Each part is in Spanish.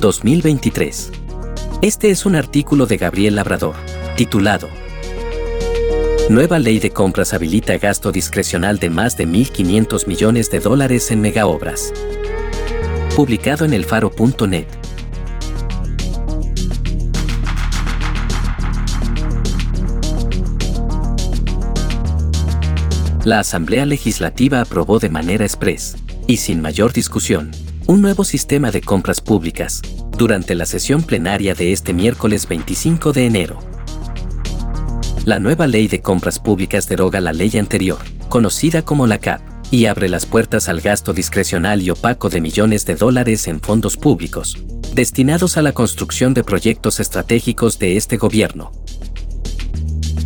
2023. Este es un artículo de Gabriel Labrador, titulado Nueva ley de compras habilita gasto discrecional de más de 1.500 millones de dólares en megaobras. Publicado en elfaro.net. La Asamblea Legislativa aprobó de manera express, y sin mayor discusión, un nuevo sistema de compras públicas, durante la sesión plenaria de este miércoles 25 de enero. La nueva ley de compras públicas deroga la ley anterior, conocida como la CAP, y abre las puertas al gasto discrecional y opaco de millones de dólares en fondos públicos, destinados a la construcción de proyectos estratégicos de este gobierno.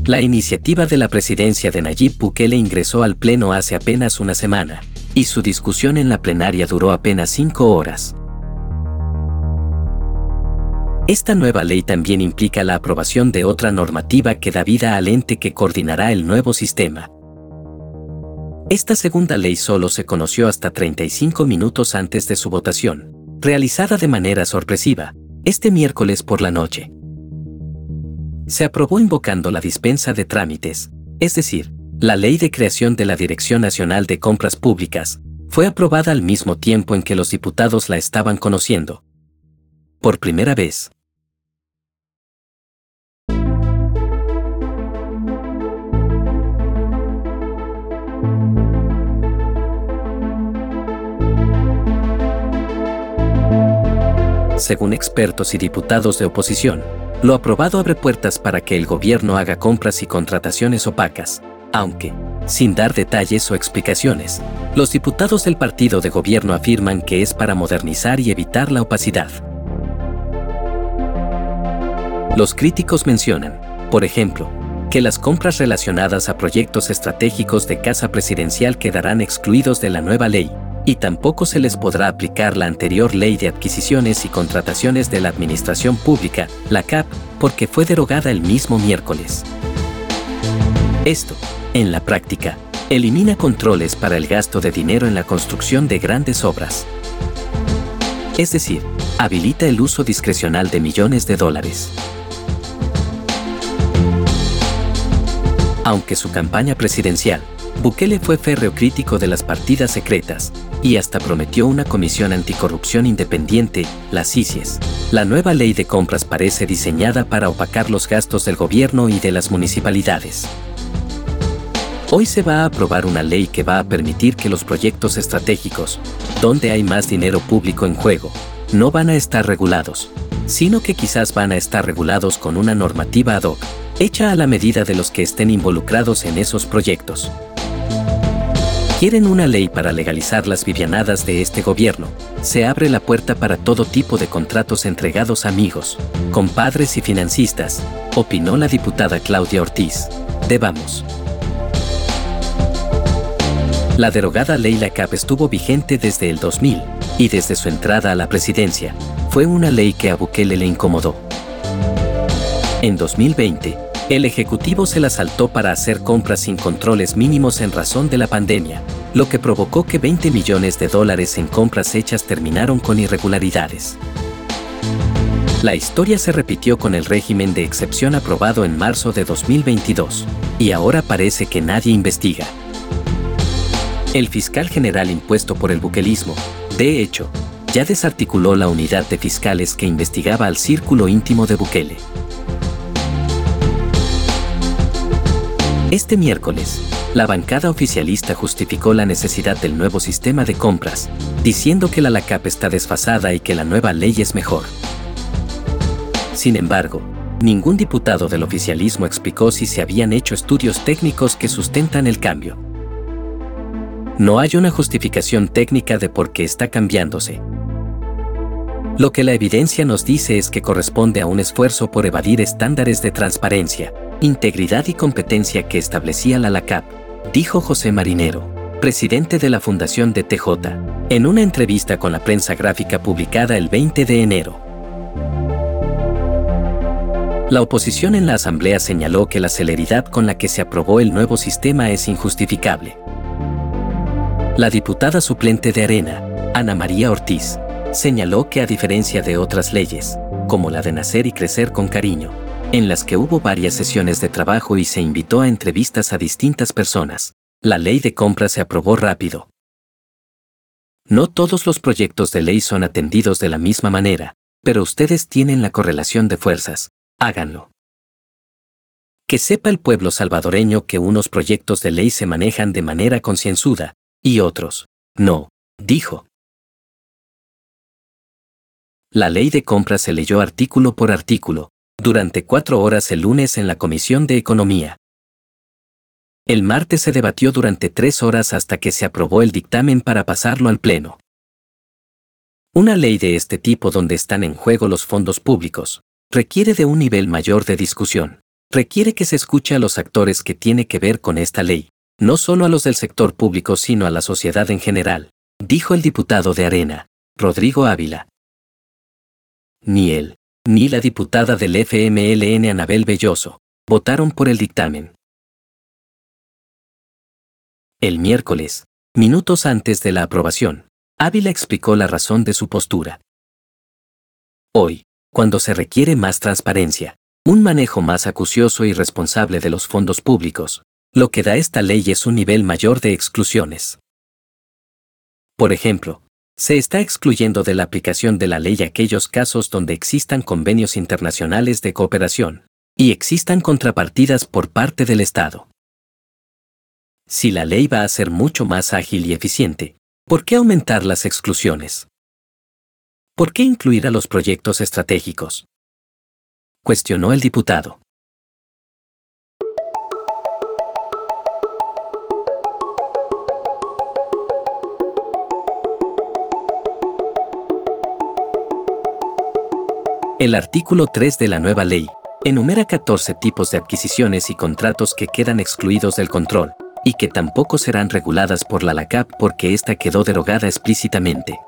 La iniciativa de la presidencia de Nayib Bukele ingresó al Pleno hace apenas una semana, y su discusión en la plenaria duró apenas cinco horas. Esta nueva ley también implica la aprobación de otra normativa que da vida al ente que coordinará el nuevo sistema. Esta segunda ley solo se conoció hasta 35 minutos antes de su votación, realizada de manera sorpresiva, este miércoles por la noche. Se aprobó invocando la dispensa de trámites, es decir, la Ley de Creación de la Dirección Nacional de Compras Públicas fue aprobada al mismo tiempo en que los diputados la estaban conociendo. Por primera vez. Según expertos y diputados de oposición, lo aprobado abre puertas para que el gobierno haga compras y contrataciones opacas, aunque, sin dar detalles o explicaciones, los diputados del partido de gobierno afirman que es para modernizar y evitar la opacidad. Los críticos mencionan, por ejemplo, que las compras relacionadas a proyectos estratégicos de casa presidencial quedarán excluidos de la nueva ley, y tampoco se les podrá aplicar la anterior ley de adquisiciones y contrataciones de la Administración Pública, la CAP, porque fue derogada el mismo miércoles. Esto, en la práctica, elimina controles para el gasto de dinero en la construcción de grandes obras. Es decir, habilita el uso discrecional de millones de dólares. Aunque su campaña presidencial, Bukele fue férreo crítico de las partidas secretas y hasta prometió una comisión anticorrupción independiente, la CICIES. La nueva ley de compras parece diseñada para opacar los gastos del gobierno y de las municipalidades. Hoy se va a aprobar una ley que va a permitir que los proyectos estratégicos, donde hay más dinero público en juego, no van a estar regulados, sino que quizás van a estar regulados con una normativa ad hoc, hecha a la medida de los que estén involucrados en esos proyectos. Quieren una ley para legalizar las vivianadas de este gobierno. Se abre la puerta para todo tipo de contratos entregados a amigos, compadres y financistas, opinó la diputada Claudia Ortiz. De Vamos. La derogada ley LACAP estuvo vigente desde el 2000 y desde su entrada a la presidencia, fue una ley que a Bukele le incomodó. En 2020, el Ejecutivo se la saltó para hacer compras sin controles mínimos en razón de la pandemia, lo que provocó que 20 millones de dólares en compras hechas terminaron con irregularidades. La historia se repitió con el régimen de excepción aprobado en marzo de 2022, y ahora parece que nadie investiga. El fiscal general impuesto por el buquelismo, de hecho, ya desarticuló la unidad de fiscales que investigaba al círculo íntimo de Bukele. Este miércoles, la bancada oficialista justificó la necesidad del nuevo sistema de compras, diciendo que la LACAP está desfasada y que la nueva ley es mejor. Sin embargo, ningún diputado del oficialismo explicó si se habían hecho estudios técnicos que sustentan el cambio. No hay una justificación técnica de por qué está cambiándose. Lo que la evidencia nos dice es que corresponde a un esfuerzo por evadir estándares de transparencia, integridad y competencia que establecía la LACAP, dijo José Marinero, presidente de la Fundación de TJ, en una entrevista con la prensa gráfica publicada el 20 de enero. La oposición en la Asamblea señaló que la celeridad con la que se aprobó el nuevo sistema es injustificable. La diputada suplente de Arena, Ana María Ortiz, señaló que a diferencia de otras leyes, como la de nacer y crecer con cariño, en las que hubo varias sesiones de trabajo y se invitó a entrevistas a distintas personas, la ley de compra se aprobó rápido. No todos los proyectos de ley son atendidos de la misma manera, pero ustedes tienen la correlación de fuerzas, háganlo. Que sepa el pueblo salvadoreño que unos proyectos de ley se manejan de manera concienzuda, y otros, no, dijo. La ley de compra se leyó artículo por artículo, durante cuatro horas el lunes en la Comisión de Economía. El martes se debatió durante tres horas hasta que se aprobó el dictamen para pasarlo al Pleno. Una ley de este tipo donde están en juego los fondos públicos, requiere de un nivel mayor de discusión. Requiere que se escuche a los actores que tiene que ver con esta ley, no solo a los del sector público sino a la sociedad en general, dijo el diputado de Arena, Rodrigo Ávila. Ni él, ni la diputada del FMLN Anabel Belloso, votaron por el dictamen. El miércoles, minutos antes de la aprobación, Ávila explicó la razón de su postura. Hoy, cuando se requiere más transparencia, un manejo más acucioso y responsable de los fondos públicos, lo que da esta ley es un nivel mayor de exclusiones. Por ejemplo, se está excluyendo de la aplicación de la ley aquellos casos donde existan convenios internacionales de cooperación y existan contrapartidas por parte del Estado. Si la ley va a ser mucho más ágil y eficiente, ¿por qué aumentar las exclusiones? ¿Por qué incluir a los proyectos estratégicos? Cuestionó el diputado. El artículo 3 de la nueva ley enumera 14 tipos de adquisiciones y contratos que quedan excluidos del control y que tampoco serán reguladas por la LACAP porque ésta quedó derogada explícitamente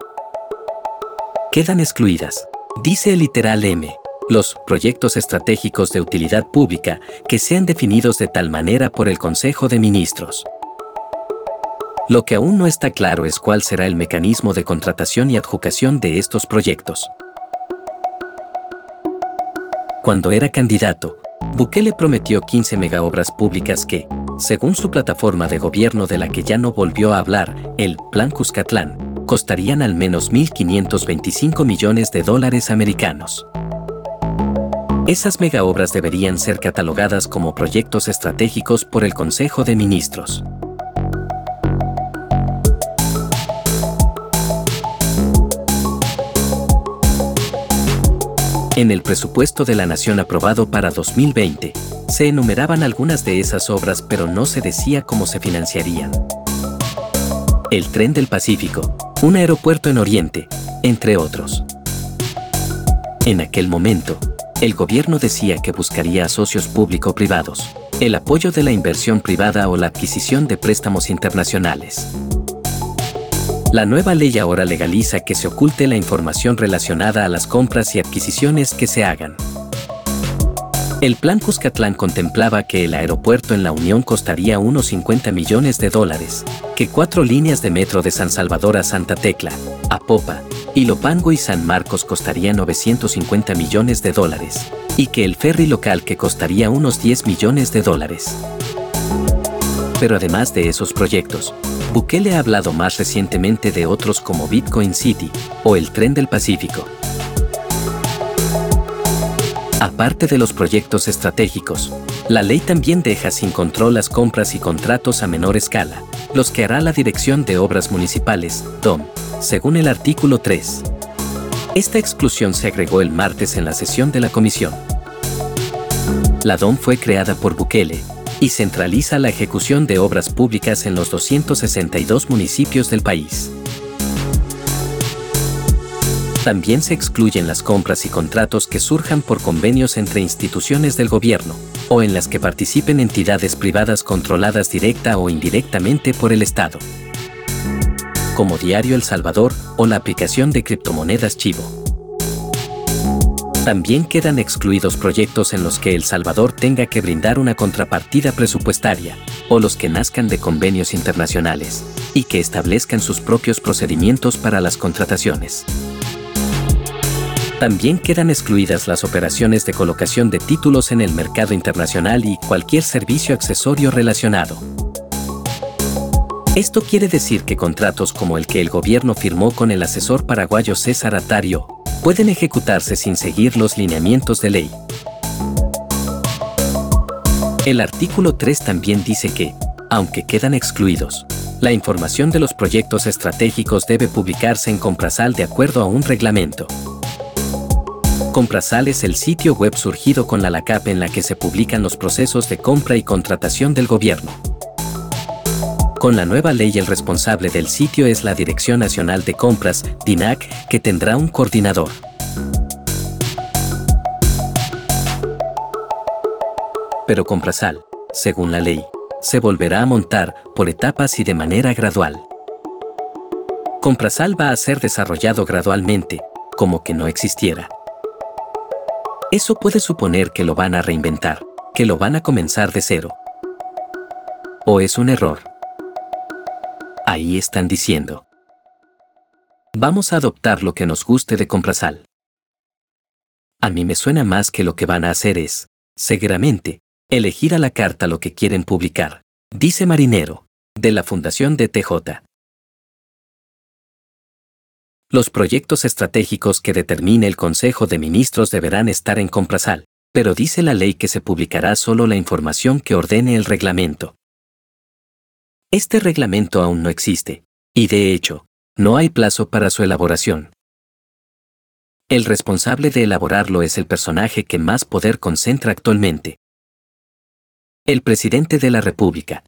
quedan excluidas. Dice el literal M. Los proyectos estratégicos de utilidad pública que sean definidos de tal manera por el Consejo de Ministros. Lo que aún no está claro es cuál será el mecanismo de contratación y adjudicación de estos proyectos. Cuando era candidato, Bukele prometió 15 megaobras públicas que, según su plataforma de gobierno de la que ya no volvió a hablar, el Plan Cuscatlán, costarían al menos 1.525 millones de dólares americanos. Esas megaobras deberían ser catalogadas como proyectos estratégicos por el Consejo de Ministros. En el presupuesto de la Nación aprobado para 2020, se enumeraban algunas de esas obras pero no se decía cómo se financiarían. El Tren del Pacífico, un aeropuerto en Oriente, entre otros. En aquel momento, el gobierno decía que buscaría a socios público-privados, el apoyo de la inversión privada o la adquisición de préstamos internacionales. La nueva ley ahora legaliza que se oculte la información relacionada a las compras y adquisiciones que se hagan. El plan Cuscatlán contemplaba que el aeropuerto en la Unión costaría unos 50 millones de dólares, que cuatro líneas de metro de San Salvador a Santa Tecla, a Popa, y San Marcos costarían 950 millones de dólares, y que el ferry local que costaría unos 10 millones de dólares. Pero además de esos proyectos, Bukele ha hablado más recientemente de otros como Bitcoin City o el Tren del Pacífico, Aparte de los proyectos estratégicos, la ley también deja sin control las compras y contratos a menor escala, los que hará la Dirección de Obras Municipales, DOM, según el artículo 3. Esta exclusión se agregó el martes en la sesión de la comisión. La DOM fue creada por Bukele y centraliza la ejecución de obras públicas en los 262 municipios del país. También se excluyen las compras y contratos que surjan por convenios entre instituciones del gobierno, o en las que participen entidades privadas controladas directa o indirectamente por el Estado. Como Diario El Salvador o la aplicación de criptomonedas Chivo. También quedan excluidos proyectos en los que El Salvador tenga que brindar una contrapartida presupuestaria, o los que nazcan de convenios internacionales, y que establezcan sus propios procedimientos para las contrataciones. También quedan excluidas las operaciones de colocación de títulos en el mercado internacional y cualquier servicio accesorio relacionado. Esto quiere decir que contratos como el que el gobierno firmó con el asesor paraguayo César Atario pueden ejecutarse sin seguir los lineamientos de ley. El artículo 3 también dice que, aunque quedan excluidos, la información de los proyectos estratégicos debe publicarse en Comprasal de acuerdo a un reglamento. Comprasal es el sitio web surgido con la LACAP en la que se publican los procesos de compra y contratación del gobierno. Con la nueva ley el responsable del sitio es la Dirección Nacional de Compras, DINAC, que tendrá un coordinador. Pero Comprasal, según la ley, se volverá a montar por etapas y de manera gradual. Comprasal va a ser desarrollado gradualmente, como que no existiera. Eso puede suponer que lo van a reinventar, que lo van a comenzar de cero. ¿O es un error? Ahí están diciendo. Vamos a adoptar lo que nos guste de Comprasal. A mí me suena más que lo que van a hacer es, seguramente, elegir a la carta lo que quieren publicar, dice Marinero, de la Fundación de TJ. Los proyectos estratégicos que determine el Consejo de Ministros deberán estar en Comprasal, pero dice la ley que se publicará solo la información que ordene el reglamento. Este reglamento aún no existe, y de hecho, no hay plazo para su elaboración. El responsable de elaborarlo es el personaje que más poder concentra actualmente. El presidente de la República.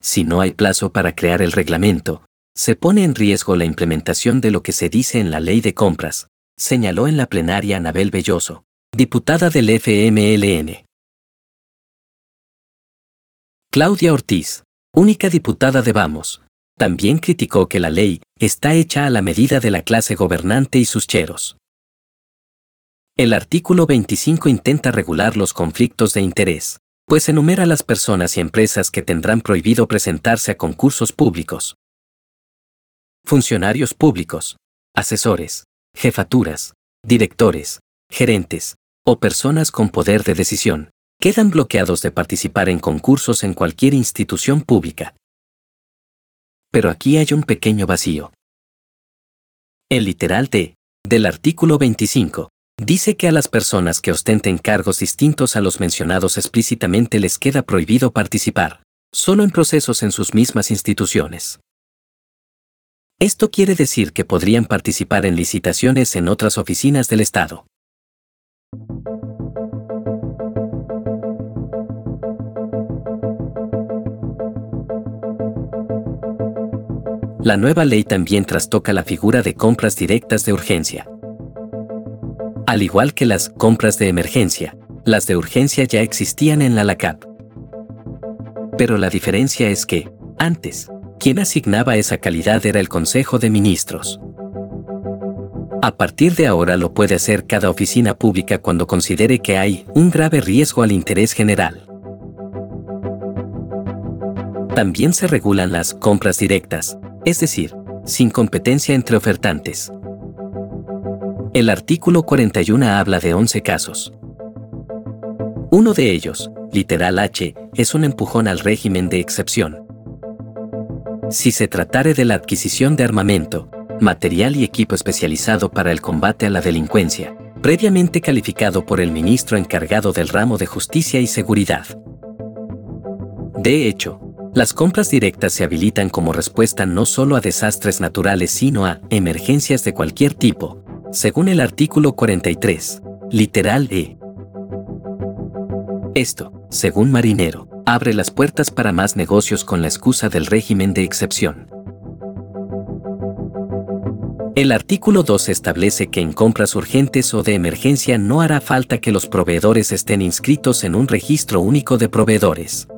Si no hay plazo para crear el reglamento, se pone en riesgo la implementación de lo que se dice en la ley de compras, señaló en la plenaria Anabel Belloso, diputada del FMLN. Claudia Ortiz, única diputada de Vamos, también criticó que la ley está hecha a la medida de la clase gobernante y sus cheros. El artículo 25 intenta regular los conflictos de interés, pues enumera las personas y empresas que tendrán prohibido presentarse a concursos públicos, funcionarios públicos, asesores, jefaturas, directores, gerentes o personas con poder de decisión, quedan bloqueados de participar en concursos en cualquier institución pública. Pero aquí hay un pequeño vacío. El literal D, del artículo 25, dice que a las personas que ostenten cargos distintos a los mencionados explícitamente les queda prohibido participar, solo en procesos en sus mismas instituciones. Esto quiere decir que podrían participar en licitaciones en otras oficinas del Estado. La nueva ley también trastoca la figura de compras directas de urgencia. Al igual que las compras de emergencia, las de urgencia ya existían en la LACAP. Pero la diferencia es que, antes, quien asignaba esa calidad era el Consejo de Ministros. A partir de ahora lo puede hacer cada oficina pública cuando considere que hay un grave riesgo al interés general. También se regulan las compras directas, es decir, sin competencia entre ofertantes. El artículo 41 habla de 11 casos. Uno de ellos, literal H, es un empujón al régimen de excepción, si se tratare de la adquisición de armamento, material y equipo especializado para el combate a la delincuencia, previamente calificado por el ministro encargado del ramo de justicia y seguridad. De hecho, las compras directas se habilitan como respuesta no solo a desastres naturales, sino a emergencias de cualquier tipo, según el artículo 43, literal E. Esto, según Marinero, abre las puertas para más negocios con la excusa del régimen de excepción. El artículo 2 establece que en compras urgentes o de emergencia no hará falta que los proveedores estén inscritos en un registro único de proveedores.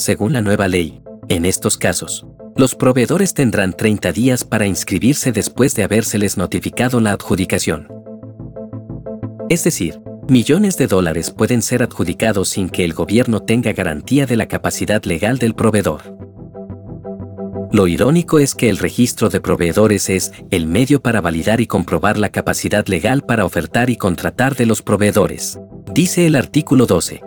Según la nueva ley, en estos casos, los proveedores tendrán 30 días para inscribirse después de habérseles notificado la adjudicación. Es decir, millones de dólares pueden ser adjudicados sin que el gobierno tenga garantía de la capacidad legal del proveedor. Lo irónico es que el registro de proveedores es el medio para validar y comprobar la capacidad legal para ofertar y contratar de los proveedores, dice el artículo 12.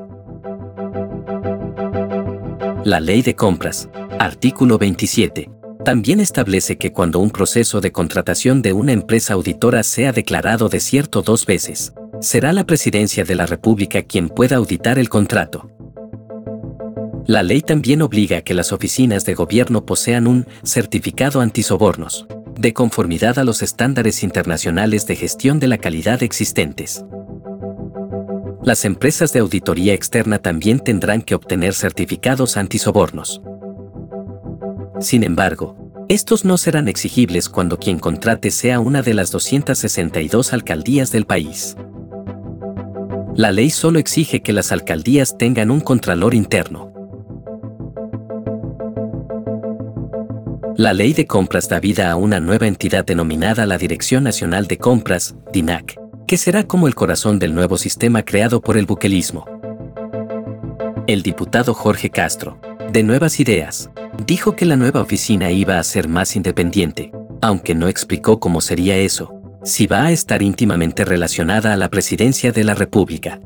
La ley de compras, artículo 27, también establece que cuando un proceso de contratación de una empresa auditora sea declarado desierto dos veces, será la Presidencia de la República quien pueda auditar el contrato. La ley también obliga a que las oficinas de gobierno posean un certificado antisobornos, de conformidad a los estándares internacionales de gestión de la calidad existentes. Las empresas de auditoría externa también tendrán que obtener certificados antisobornos. Sin embargo, estos no serán exigibles cuando quien contrate sea una de las 262 alcaldías del país. La ley solo exige que las alcaldías tengan un contralor interno. La ley de compras da vida a una nueva entidad denominada la Dirección Nacional de Compras, DINAC, que será como el corazón del nuevo sistema creado por el buquelismo. El diputado Jorge Castro, de Nuevas Ideas, dijo que la nueva oficina iba a ser más independiente, aunque no explicó cómo sería eso, si va a estar íntimamente relacionada a la presidencia de la República.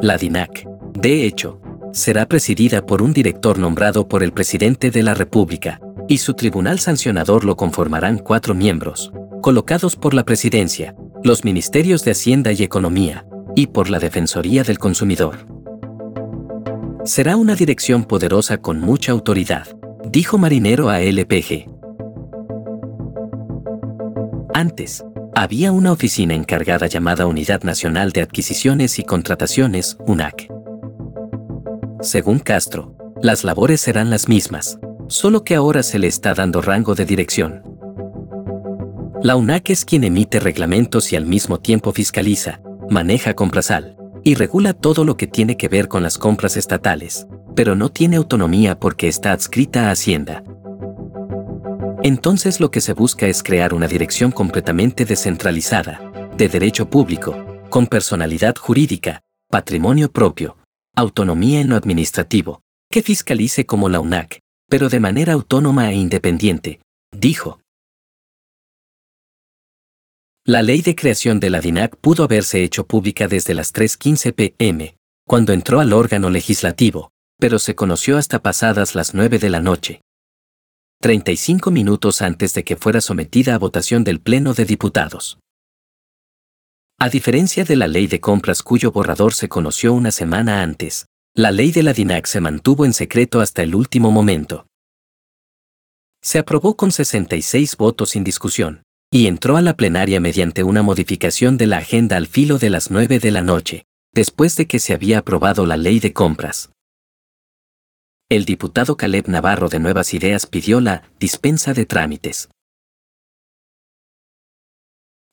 La DINAC, de hecho, será presidida por un director nombrado por el presidente de la República, y su tribunal sancionador lo conformarán cuatro miembros, colocados por la presidencia, los ministerios de Hacienda y Economía, y por la Defensoría del Consumidor. Será una dirección poderosa con mucha autoridad, dijo Marinero a LPG. Antes, había una oficina encargada llamada Unidad Nacional de Adquisiciones y Contrataciones, UNAC. Según Castro, las labores serán las mismas, solo que ahora se le está dando rango de dirección. La UNAC es quien emite reglamentos y al mismo tiempo fiscaliza, maneja Comprasal y regula todo lo que tiene que ver con las compras estatales, pero no tiene autonomía porque está adscrita a Hacienda. Entonces lo que se busca es crear una dirección completamente descentralizada, de derecho público, con personalidad jurídica, patrimonio propio, autonomía en lo administrativo, que fiscalice como la UNAC, pero de manera autónoma e independiente, dijo. La ley de creación de la DINAC pudo haberse hecho pública desde las 3.15 pm, cuando entró al órgano legislativo, pero se conoció hasta pasadas las 9 de la noche, 35 minutos antes de que fuera sometida a votación del Pleno de Diputados. A diferencia de la ley de compras cuyo borrador se conoció una semana antes, la ley de la DINAC se mantuvo en secreto hasta el último momento. Se aprobó con 66 votos sin discusión, y entró a la plenaria mediante una modificación de la agenda al filo de las 9 de la noche, después de que se había aprobado la ley de compras. El diputado Caleb Navarro de Nuevas Ideas pidió la dispensa de trámites.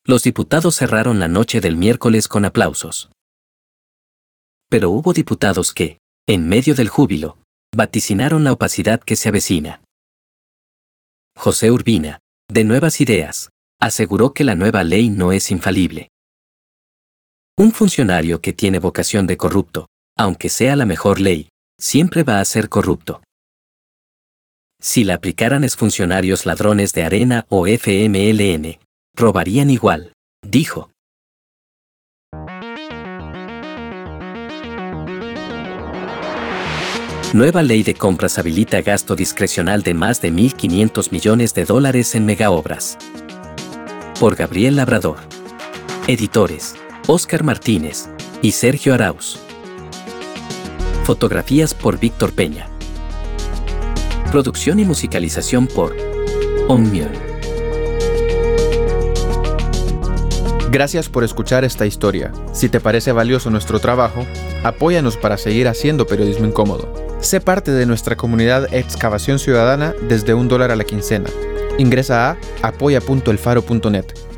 Los diputados cerraron la noche del miércoles con aplausos. Pero hubo diputados que, en medio del júbilo, vaticinaron la opacidad que se avecina. José Urbina, de Nuevas Ideas, aseguró que la nueva ley no es infalible. Un funcionario que tiene vocación de corrupto, aunque sea la mejor ley, siempre va a ser corrupto. Si la aplicaran funcionarios ladrones de arena o FMLN, robarían igual, dijo. Nueva ley de compras habilita gasto discrecional de más de 1.500 millones de dólares en megaobras. Por Gabriel Labrador. Editores, Óscar Martínez y Sergio Arauz. Fotografías por Víctor Peña. Producción y musicalización por Omnium. Gracias por escuchar esta historia. Si te parece valioso nuestro trabajo, apóyanos para seguir haciendo periodismo incómodo. Sé parte de nuestra comunidad Excavación Ciudadana desde un dólar a la quincena Ingresa a apoya.elfaro.net